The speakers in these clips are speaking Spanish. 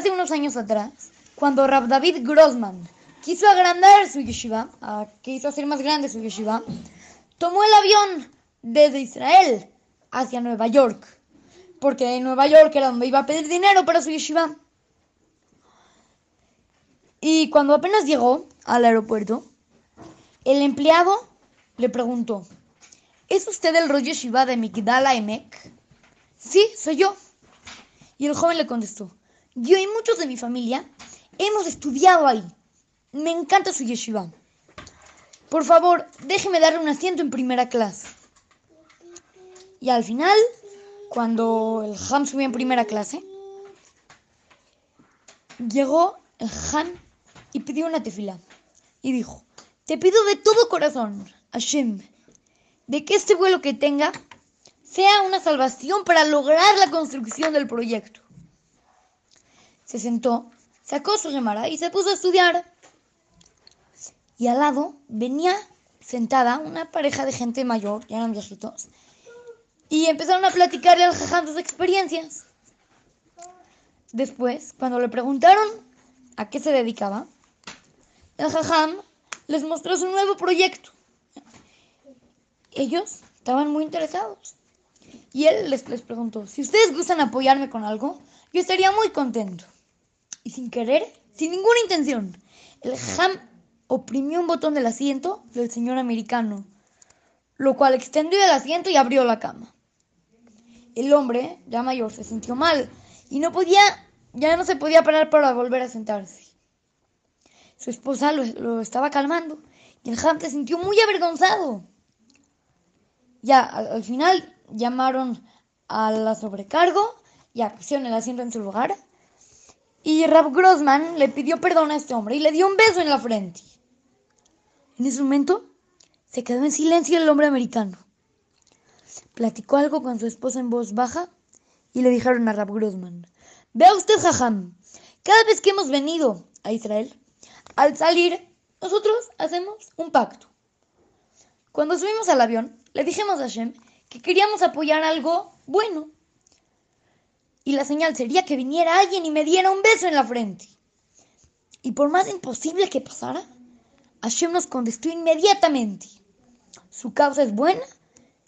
hace unos años atrás, cuando Rab David Grossman quiso agrandar su yeshiva, ah, quiso hacer más grande su yeshiva, tomó el avión desde Israel hacia Nueva York, porque en Nueva York era donde iba a pedir dinero para su yeshiva. Y cuando apenas llegó al aeropuerto, el empleado le preguntó, ¿es usted el Rosh Yeshiva de Migdala Emek? Sí, soy yo. Y el joven le contestó, yo y muchos de mi familia hemos estudiado ahí. Me encanta su yeshiva. Por favor, déjeme darle un asiento en primera clase. Y al final, cuando el Ham subió en primera clase, llegó el Ham y pidió una tefila. Y dijo, te pido de todo corazón, Hashem, de que este vuelo que tenga sea una salvación para lograr la construcción del proyecto. Se sentó, sacó su remara y se puso a estudiar. Y al lado venía sentada una pareja de gente mayor, ya eran viejitos, y empezaron a platicarle al jajam sus experiencias. Después, cuando le preguntaron a qué se dedicaba, el jajam les mostró su nuevo proyecto. Ellos estaban muy interesados. Y él les, les preguntó, si ustedes gustan apoyarme con algo, yo estaría muy contento. Y sin querer, sin ninguna intención, el jajam oprimió un botón del asiento del señor americano, lo cual extendió el asiento y abrió la cama. El hombre, ya mayor, se sintió mal y no podía, ya no se podía parar para volver a sentarse. Su esposa lo, estaba calmando y el Ham se sintió muy avergonzado. Ya, al, final llamaron a la sobrecargo y pusieron el asiento en su lugar. Y Rab Grossman le pidió perdón a este hombre y le dio un beso en la frente. En ese momento se quedó en silencio el hombre americano. Platicó algo con su esposa en voz baja y le dijeron a Rab Grossman, vea usted, Jajam, cada vez que hemos venido a Israel, al salir, nosotros hacemos un pacto. Cuando subimos al avión, le dijimos a Hashem que queríamos apoyar algo bueno. Y la señal sería que viniera alguien y me diera un beso en la frente. Y por más imposible que pasara, Hashem nos contestó inmediatamente. Su causa es buena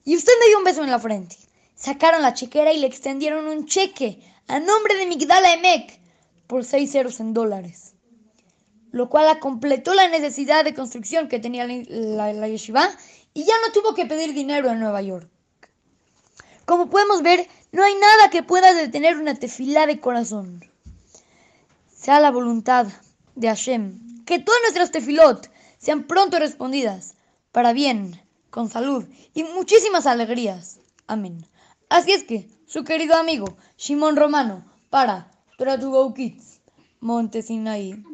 y usted me dio un beso en la frente. Sacaron la chequera y le extendieron un cheque a nombre de Migdala Emek por seis ceros en dólares lo cual completó la necesidad de construcción que tenía la, yeshiva y ya no tuvo que pedir dinero en Nueva York. Como podemos ver, no hay nada que pueda detener una tefilá de corazón. Sea la voluntad de Hashem que todas nuestras tefilot sean pronto respondidas, para bien, con salud y muchísimas alegrías. Amén. Así es que, su querido amigo Shimon Romano, para Tratugo Kids, Montesinaí.